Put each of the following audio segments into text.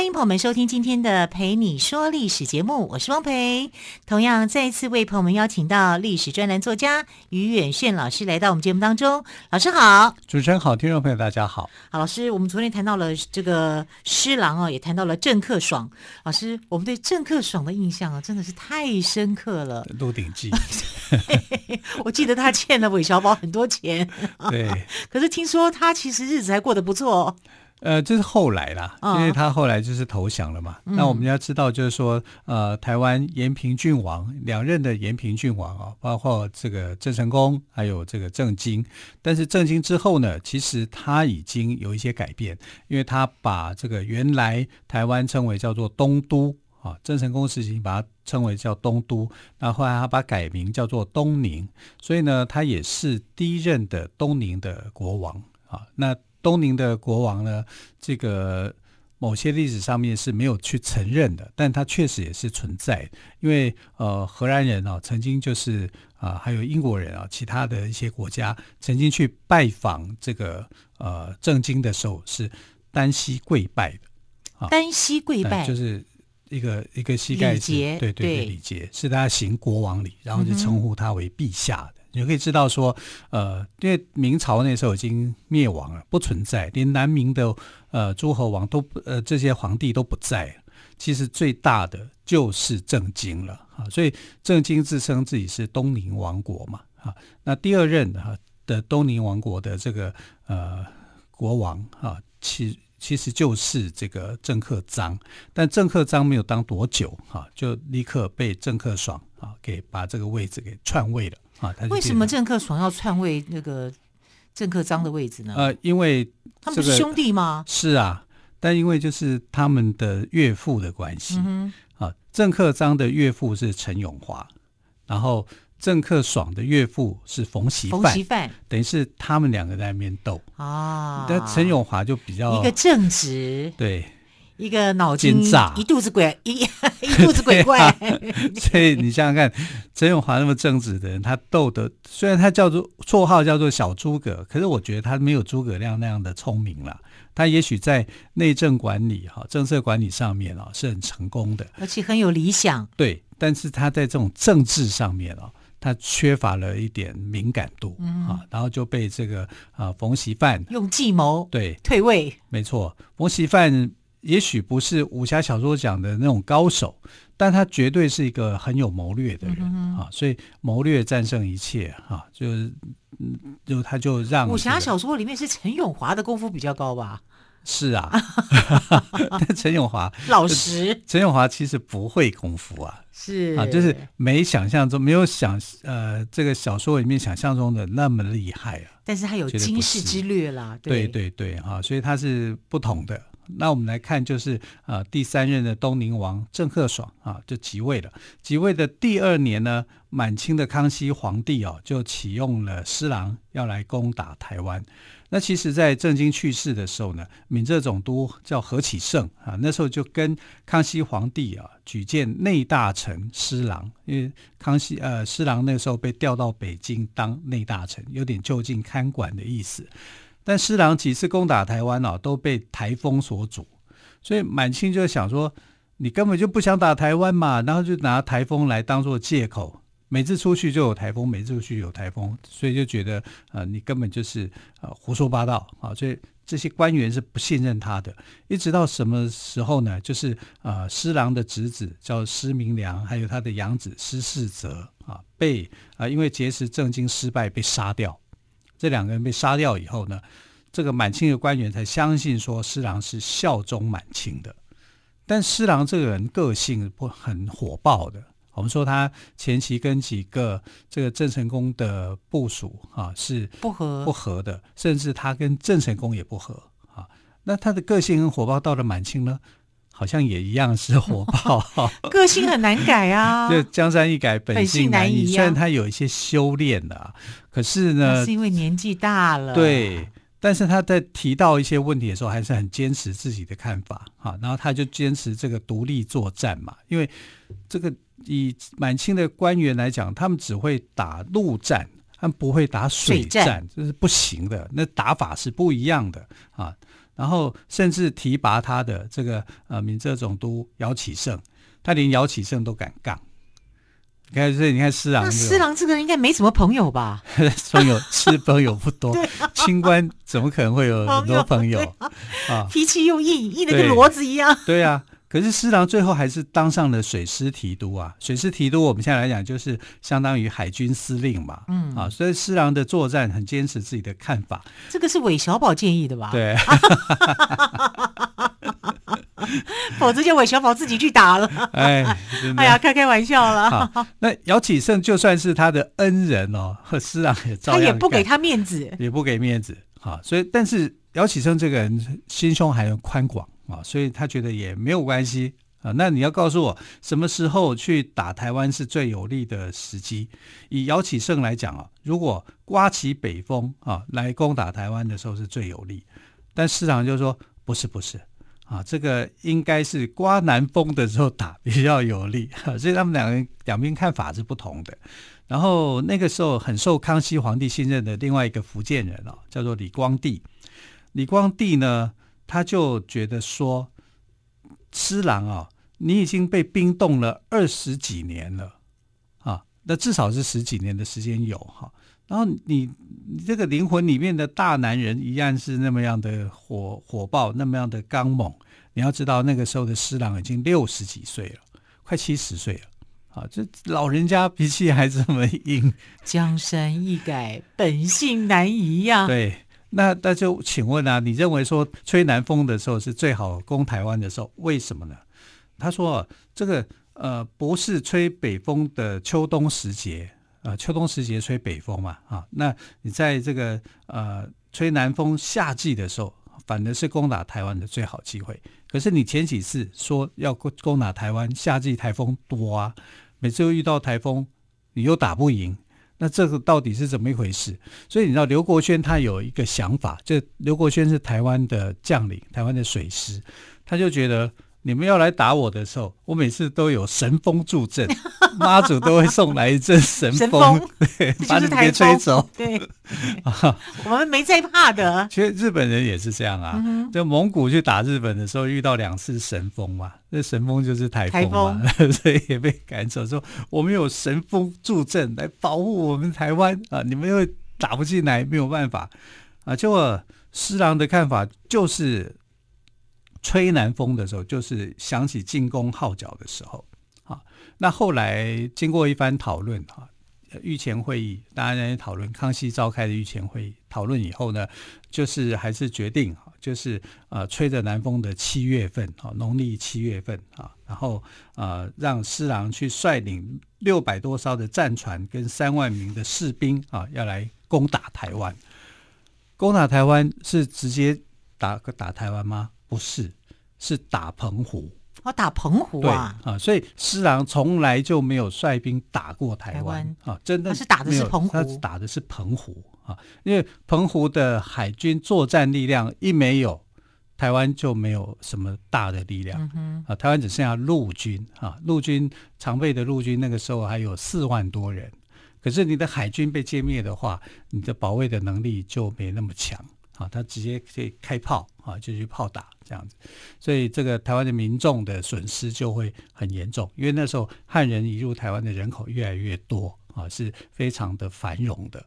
欢迎朋友们收听今天的《陪你说历史》节目，我是汪培。同样，再一次为朋友们邀请到历史专栏作家于远炫老师来到我们节目当中。老师好，主持人好，听众朋友大家好。好，老师，我们昨天谈到了这个施琅哦，也谈到了郑克爽。老师，我们对郑克爽的印象啊，真的是太深刻了。《鹿鼎记》，我记得他欠了韦小宝很多钱。对，可是听说他其实日子还过得不错。呃，这是后来啦，因为他后来就是投降了嘛。哦、那我们要知道，就是说，呃，台湾延平郡王两任的延平郡王啊，包括这个郑成功，还有这个郑经。但是郑经之后呢，其实他已经有一些改变，因为他把这个原来台湾称为叫做东都啊，郑成功时期把它称为叫东都，那后来他把改名叫做东宁，所以呢，他也是第一任的东宁的国王啊。那东宁的国王呢，这个某些历史上面是没有去承认的，但他确实也是存在。因为呃，荷兰人啊，曾经就是啊、呃，还有英国人啊，其他的一些国家曾经去拜访这个呃郑经的时候，是单膝跪拜的啊，单膝跪拜就是一个一个膝盖是，对对对，礼节是大家行国王礼，然后就称呼他为陛下的。嗯你就可以知道说，呃，因为明朝那时候已经灭亡了，不存在，连南明的呃诸侯王都呃这些皇帝都不在了，其实最大的就是郑经了啊，所以郑经自称自己是东宁王国嘛啊，那第二任哈的东宁王国的这个呃国王啊，其其实就是这个郑克章，但郑克章没有当多久哈，就立刻被郑克爽啊给把这个位置给篡位了。啊，为什么郑克爽要篡位那个郑克章的位置呢？呃，因为、这个、他们不是兄弟吗？是啊，但因为就是他们的岳父的关系、嗯、啊，郑克章的岳父是陈永华，然后郑克爽的岳父是冯锡范，冯锡范等于是他们两个在那边斗啊。但陈永华就比较一个正直，对。一个脑筋炸一肚子鬼，一 一肚子鬼怪、啊。所以你想想看，陈永华那么正直的人，他斗得虽然他叫做绰号叫做小诸葛，可是我觉得他没有诸葛亮那样的聪明了。他也许在内政管理、哈政策管理上面啊是很成功的，而且很有理想。对，但是他在这种政治上面啊，他缺乏了一点敏感度啊，然后就被这个啊冯锡范用计谋对退位。没错，冯锡范。也许不是武侠小说讲的那种高手，但他绝对是一个很有谋略的人、嗯、啊！所以谋略战胜一切啊！就是，就他就让、这个、武侠小说里面是陈永华的功夫比较高吧？是啊，但陈永华老实，陈永华其实不会功夫啊，是啊，就是没想象中没有想呃这个小说里面想象中的那么厉害啊。但是他有惊世之略啦，对对对啊，所以他是不同的。那我们来看，就是呃第三任的东宁王郑克爽啊，就即位了。即位的第二年呢，满清的康熙皇帝哦，就启用了施琅要来攻打台湾。那其实，在郑经去世的时候呢，闽浙总督叫何启圣啊，那时候就跟康熙皇帝啊举荐内大臣施琅，因为康熙呃施琅那时候被调到北京当内大臣，有点就近看管的意思。但施琅几次攻打台湾哦，都被台风所阻，所以满清就想说，你根本就不想打台湾嘛，然后就拿台风来当做借口，每次出去就有台风，每次出去有台风，所以就觉得呃，你根本就是呃胡说八道啊，所以这些官员是不信任他的。一直到什么时候呢？就是呃施琅的侄子叫施明良，还有他的养子施世泽啊，被啊、因为结识郑经失败被杀掉。这两个人被杀掉以后呢，这个满清的官员才相信说施琅是效忠满清的。但施琅这个人个性不很火爆的，我们说他前期跟几个这个郑成功的部署啊是不合不合的，甚至他跟郑成功也不合啊。那他的个性很火爆，到了满清呢，好像也一样是火爆，个性很难改啊。就江山易改，本性难移。难移啊、虽然他有一些修炼的、啊，可是呢，是因为年纪大了。对，但是他在提到一些问题的时候，还是很坚持自己的看法啊。然后他就坚持这个独立作战嘛，因为这个以满清的官员来讲，他们只会打陆战，他们不会打水战，水战这是不行的。那打法是不一样的啊。然后甚至提拔他的这个呃闽浙总督姚启胜，他连姚启胜都敢杠。你看，所以你看施琅，施琅这个人应该没什么朋友吧？朋友是朋友不多，清官怎么可能会有很多朋友啊？啊脾气又硬，硬的跟骡子一样。对呀。可是施琅最后还是当上了水师提督啊！水师提督，我们现在来讲就是相当于海军司令嘛。嗯啊，所以施琅的作战很坚持自己的看法。这个是韦小宝建议的吧？对，否则就韦小宝自己去打了。哎，哎呀，开开玩笑了。那姚启圣就算是他的恩人哦，和施琅也照样，他也不给他面子，也不给面子好。所以，但是姚启胜这个人心胸还很宽广。啊，所以他觉得也没有关系啊。那你要告诉我，什么时候去打台湾是最有利的时机？以姚启圣来讲啊，如果刮起北风啊来攻打台湾的时候是最有利。但市场就说不是不是啊，这个应该是刮南风的时候打比较有利。所以他们两个人两边看法是不同的。然后那个时候很受康熙皇帝信任的另外一个福建人啊，叫做李光地。李光地呢，他就觉得说，施琅啊，你已经被冰冻了二十几年了啊，那至少是十几年的时间有哈。然后你你这个灵魂里面的大男人一样是那么样的火火爆，那么样的刚猛。你要知道，那个时候的施琅已经六十几岁了，快七十岁了啊，这老人家脾气还这么硬。江山易改，本性难移呀。对。那那就请问啊，你认为说吹南风的时候是最好攻台湾的时候，为什么呢？他说这个呃不是吹北风的秋冬时节啊、呃，秋冬时节吹北风嘛啊，那你在这个呃吹南风夏季的时候，反而是攻打台湾的最好机会。可是你前几次说要攻攻打台湾，夏季台风多啊，每次又遇到台风，你又打不赢。那这个到底是怎么一回事？所以你知道刘国轩他有一个想法，就刘国轩是台湾的将领，台湾的水师，他就觉得。你们要来打我的时候，我每次都有神风助阵，妈祖都会送来一阵神风，把你给吹走。对，啊、我们没在怕的。其实日本人也是这样啊，嗯、就蒙古去打日本的时候，遇到两次神风嘛，那神风就是台风嘛，风所以也被赶走。说我们有神风助阵来保护我们台湾啊，你们又打不进来，没有办法啊。结果施琅的看法就是。吹南风的时候，就是响起进攻号角的时候。啊，那后来经过一番讨论，哈，御前会议大家在讨论，康熙召开的御前会议讨论以后呢，就是还是决定，就是呃，吹着南风的七月份，啊，农历七月份，啊，然后呃，让施琅去率领六百多艘的战船跟三万名的士兵，啊，要来攻打台湾。攻打台湾是直接打打台湾吗？不是，是打澎湖。哦，打澎湖啊！啊，所以施琅从来就没有率兵打过台湾，啊，真的是打的是澎湖，他打的是澎湖啊，因为澎湖的海军作战力量一没有，台湾就没有什么大的力量、嗯、啊，台湾只剩下陆军啊，陆军常备的陆军那个时候还有四万多人，可是你的海军被歼灭的话，你的保卫的能力就没那么强。啊，他直接可以开炮啊，就去炮打这样子，所以这个台湾的民众的损失就会很严重，因为那时候汉人移入台湾的人口越来越多啊，是非常的繁荣的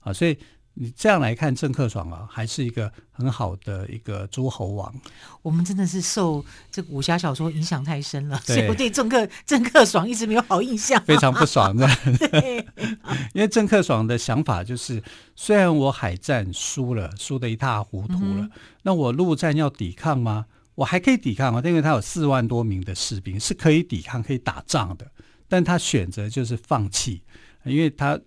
啊，所以。你这样来看，郑克爽啊，还是一个很好的一个诸侯王。我们真的是受这个武侠小说影响太深了，所以我对郑克郑克爽一直没有好印象，非常不爽的。对，因为郑克爽的想法就是，虽然我海战输了，输得一塌糊涂了，嗯、那我陆战要抵抗吗？我还可以抵抗啊，因为他有四万多名的士兵是可以抵抗、可以打仗的。但他选择就是放弃，因为他。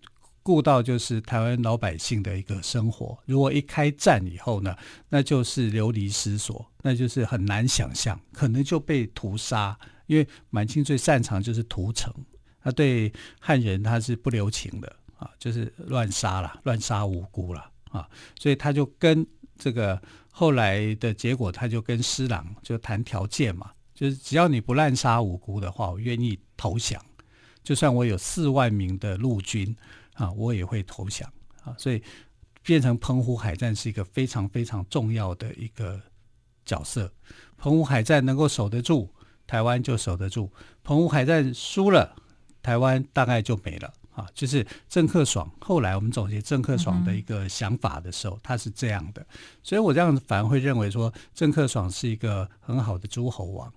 顾到就是台湾老百姓的一个生活。如果一开战以后呢，那就是流离失所，那就是很难想象，可能就被屠杀。因为满清最擅长就是屠城，他对汉人他是不留情的啊，就是乱杀了，乱杀无辜了啊，所以他就跟这个后来的结果，他就跟施琅就谈条件嘛，就是只要你不滥杀无辜的话，我愿意投降。就算我有四万名的陆军啊，我也会投降啊，所以变成澎湖海战是一个非常非常重要的一个角色。澎湖海战能够守得住，台湾就守得住；澎湖海战输了，台湾大概就没了啊。就是郑克爽后来我们总结郑克爽的一个想法的时候，他是这样的，所以我这样反而会认为说，郑克爽是一个很好的诸侯王。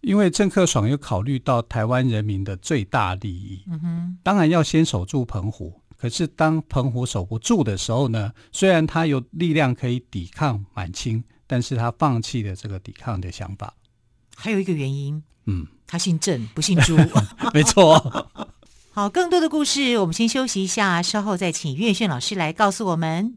因为郑克爽有考虑到台湾人民的最大利益，嗯哼，当然要先守住澎湖。可是当澎湖守不住的时候呢，虽然他有力量可以抵抗满清，但是他放弃了这个抵抗的想法。还有一个原因，嗯，他姓郑不姓朱，没错。好，更多的故事我们先休息一下，稍后再请岳炫老师来告诉我们。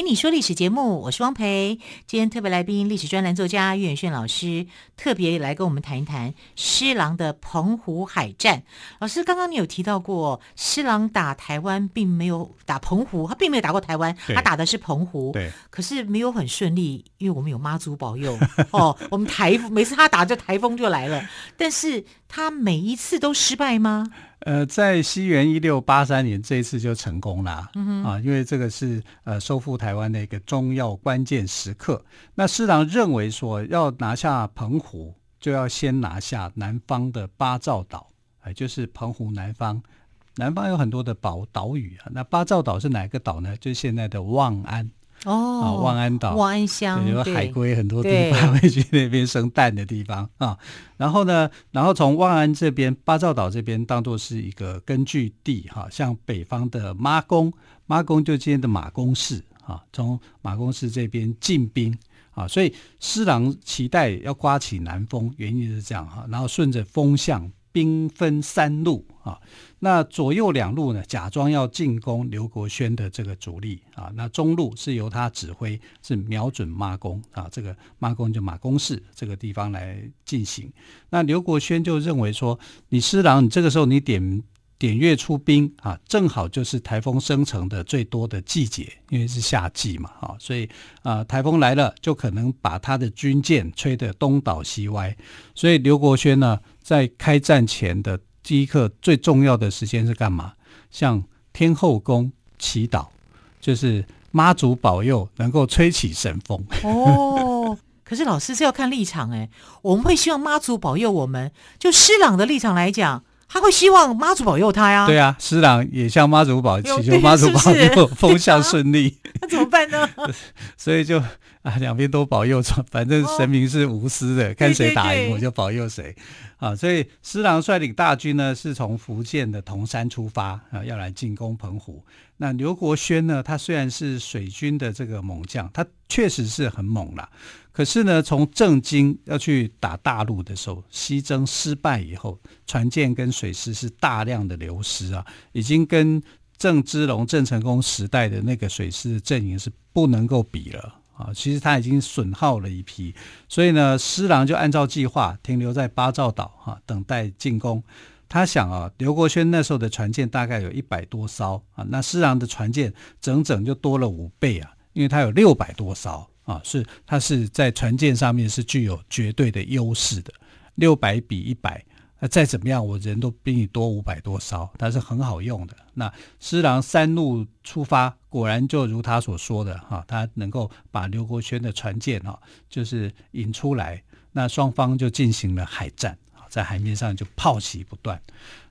一。蓓你说历史节目，我是汪培。今天特别来宾，历史专栏作家岳远炫老师，特别来跟我们谈一谈施琅的澎湖海战。老师，刚刚你有提到过，施琅打台湾并没有打澎湖，他并没有打过台湾，他打的是澎湖。对，可是没有很顺利，因为我们有妈祖保佑 哦。我们台每次他打，就台风就来了。但是他每一次都失败吗？呃，在西元一六八三年，这一次就成功了，嗯、啊，因为这个是呃收复台湾的一个重要关键时刻。那施琅认为说，要拿下澎湖，就要先拿下南方的八兆岛，哎、呃，就是澎湖南方。南方有很多的岛岛屿啊，那八兆岛是哪个岛呢？就是现在的望安。哦，啊，望安岛、万安乡，有海龟很多地方会去那边生蛋的地方啊。然后呢，然后从万安这边、八兆岛这边当做是一个根据地哈，像北方的妈宫，妈宫就今天的马公市啊，从马公市这边进兵啊，所以施琅期待要刮起南风，原因是这样哈，然后顺着风向。兵分三路啊，那左右两路呢，假装要进攻刘国轩的这个主力啊，那中路是由他指挥，是瞄准妈宫啊，这个妈宫就马公市这个地方来进行。那刘国轩就认为说，你施琅，你这个时候你点点阅出兵啊，正好就是台风生成的最多的季节，因为是夏季嘛，啊，所以啊，台风来了就可能把他的军舰吹得东倒西歪，所以刘国轩呢。在开战前的第一刻，最重要的时间是干嘛？向天后宫祈祷，就是妈祖保佑能够吹起神风。哦，可是老师是要看立场哎，我们会希望妈祖保佑我们。就施琅的立场来讲，他会希望妈祖保佑他呀。对啊，施琅也向妈祖保祈求妈祖保佑风向顺利。那怎么办呢？所以就。啊，两边都保佑，反正神明是无私的，哦、看谁打赢我就保佑谁。啊，所以施琅率领大军呢，是从福建的铜山出发啊，要来进攻澎湖。那刘国轩呢，他虽然是水军的这个猛将，他确实是很猛啦。可是呢，从郑经要去打大陆的时候，西征失败以后，船舰跟水师是大量的流失啊，已经跟郑芝龙、郑成功时代的那个水师的阵营是不能够比了。啊，其实他已经损耗了一批，所以呢，施琅就按照计划停留在八兆岛哈、等待进攻。他想啊，刘国轩那时候的船舰大概有一百多艘啊，那施琅的船舰整整就多了五倍啊，因为他有六百多艘啊，是他是在船舰上面是具有绝对的优势的，六百比一百，那再怎么样，我人都比你多五百多艘，它是很好用的。那施琅三路出发，果然就如他所说的哈，他能够把刘国轩的船舰哈，就是引出来，那双方就进行了海战，在海面上就炮击不断。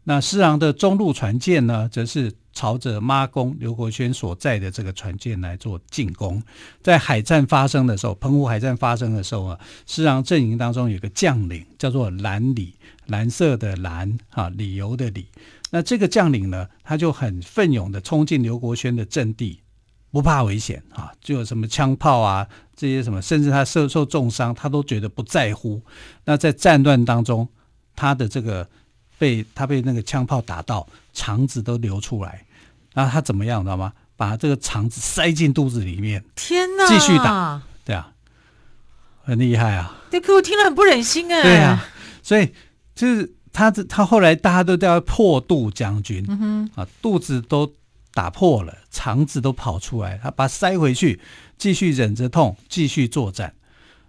那施琅的中路船舰呢，则是朝着妈宫刘国轩所在的这个船舰来做进攻。在海战发生的时候，澎湖海战发生的时候啊，施琅阵营当中有个将领叫做蓝理，蓝色的蓝啊，理由的理。那这个将领呢，他就很奋勇的冲进刘国轩的阵地，不怕危险啊，就有什么枪炮啊这些什么，甚至他受受重伤，他都觉得不在乎。那在战乱当中，他的这个。被他被那个枪炮打到，肠子都流出来，然后他怎么样，知道吗？把这个肠子塞进肚子里面，天哪！继续打，对啊，很厉害啊！对，可我听了很不忍心哎。对啊，所以就是他这他后来大家都叫破肚将军，啊，肚子都打破了，肠子都跑出来，他把它塞回去，继续忍着痛，继续作战。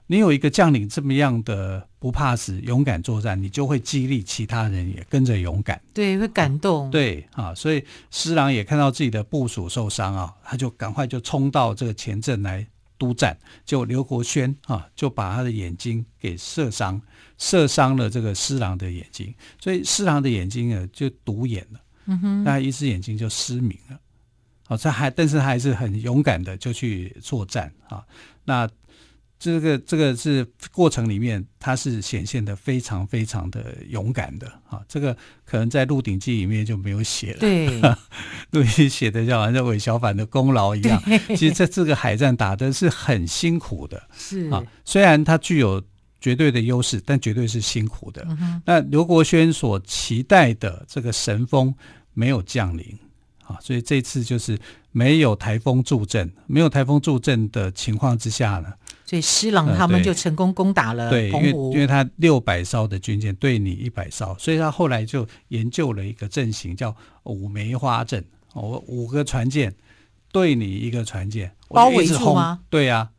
你有一个将领这么样的不怕死、勇敢作战，你就会激励其他人也跟着勇敢，对，会感动。啊对啊，所以施琅也看到自己的部署受伤啊，他就赶快就冲到这个前阵来督战。就刘国轩啊，就把他的眼睛给射伤，射伤了这个施琅的眼睛，所以施琅的眼睛呢就独眼了，嗯哼，那一只眼睛就失明了。好，他还但是他还是很勇敢的就去作战啊，那。这个这个是过程里面，他是显现的非常非常的勇敢的啊！这个可能在《鹿鼎记》里面就没有写了。对，《鹿鼎记》写的像好像韦小反的功劳一样。其实在这个海战打的是很辛苦的。是啊，虽然他具有绝对的优势，但绝对是辛苦的。嗯、那刘国轩所期待的这个神风没有降临啊，所以这次就是没有台风助阵，没有台风助阵的情况之下呢。所以施琅他们就成功攻打了。对，因为因为他六百艘的军舰对你一百艘，所以他后来就研究了一个阵型，叫五梅花阵。我五个船舰对你一个船舰，包围住吗？对呀、啊，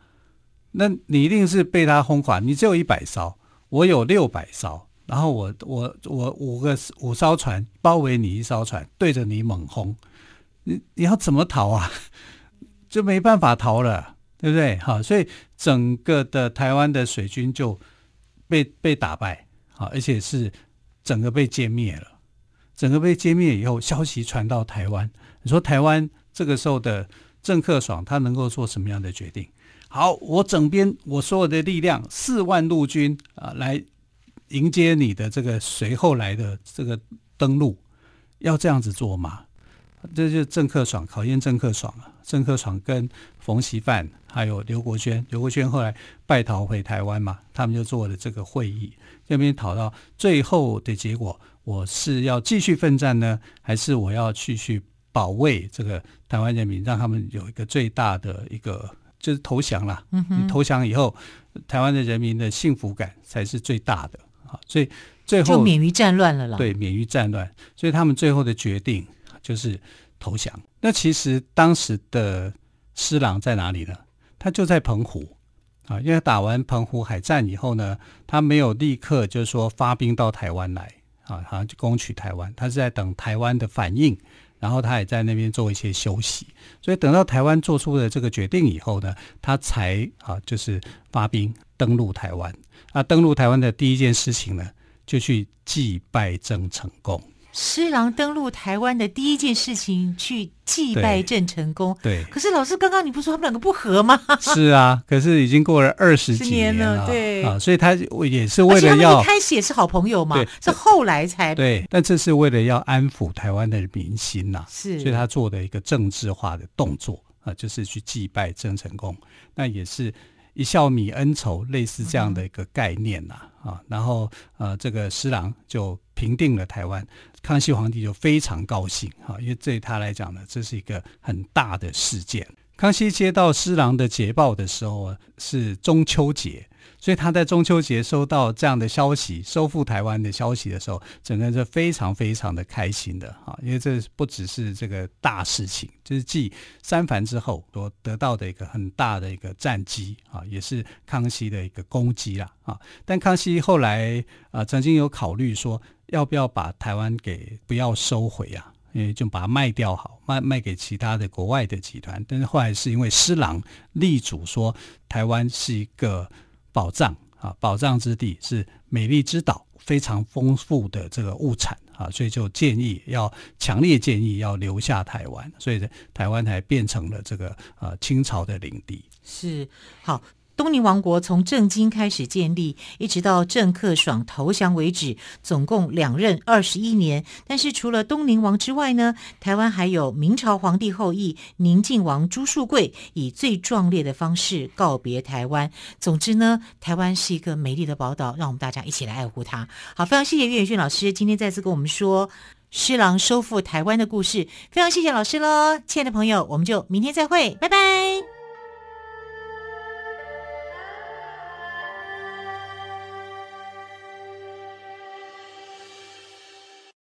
那你一定是被他轰垮。你只有一百艘，我有六百艘，然后我我我五个五艘船包围你一艘船，对着你猛轰，你你要怎么逃啊？就没办法逃了。对不对？好，所以整个的台湾的水军就被被打败，好，而且是整个被歼灭了。整个被歼灭以后，消息传到台湾，你说台湾这个时候的郑克爽他能够做什么样的决定？好，我整编我所有的力量，四万陆军啊，来迎接你的这个随后来的这个登陆，要这样子做吗？这就是郑克爽考验郑克爽啊。郑克爽跟冯锡范还有刘国轩，刘国轩后来败逃回台湾嘛，他们就做了这个会议，这边讨到最后的结果，我是要继续奋战呢，还是我要继续保卫这个台湾人民，让他们有一个最大的一个就是投降了。嗯哼，你投降以后，台湾的人民的幸福感才是最大的啊，所以最后就免于战乱了啦。对，免于战乱，所以他们最后的决定就是。投降。那其实当时的施琅在哪里呢？他就在澎湖啊，因为打完澎湖海战以后呢，他没有立刻就是说发兵到台湾来啊，好像就攻取台湾。他是在等台湾的反应，然后他也在那边做一些休息。所以等到台湾做出了这个决定以后呢，他才啊就是发兵登陆台湾。那登陆台湾的第一件事情呢，就去祭拜郑成功。施琅登陆台湾的第一件事情，去祭拜郑成功。对，可是老师刚刚你不是说他们两个不和吗？是啊，可是已经过了二十几年了，对啊，所以他也是为了要一开始也是好朋友嘛，是后来才对。但这是为了要安抚台湾的民心呐、啊，是，所以他做的一个政治化的动作啊，就是去祭拜郑成功，那也是一笑泯恩仇，类似这样的一个概念呐啊，啊。然后呃，这个施琅就平定了台湾。康熙皇帝就非常高兴哈，因为对他来讲呢，这是一个很大的事件。康熙接到施琅的捷报的时候啊，是中秋节，所以他在中秋节收到这样的消息，收复台湾的消息的时候，整个人是非常非常的开心的啊，因为这不只是这个大事情，就是继三藩之后所得到的一个很大的一个战绩啊，也是康熙的一个功绩啦啊。但康熙后来啊，曾经有考虑说，要不要把台湾给不要收回啊？因为就把它卖掉好，卖卖给其他的国外的集团。但是后来是因为施琅力主说台湾是一个宝藏啊，宝藏之地是美丽之岛，非常丰富的这个物产啊，所以就建议要强烈建议要留下台湾，所以台湾才变成了这个呃清朝的领地。是好。东宁王国从正经开始建立，一直到郑克爽投降为止，总共两任二十一年。但是除了东宁王之外呢，台湾还有明朝皇帝后裔宁靖王朱树贵以最壮烈的方式告别台湾。总之呢，台湾是一个美丽的宝岛，让我们大家一起来爱护它。好，非常谢谢岳远逊老师今天再次跟我们说施琅收复台湾的故事。非常谢谢老师喽，亲爱的朋友，我们就明天再会，拜拜。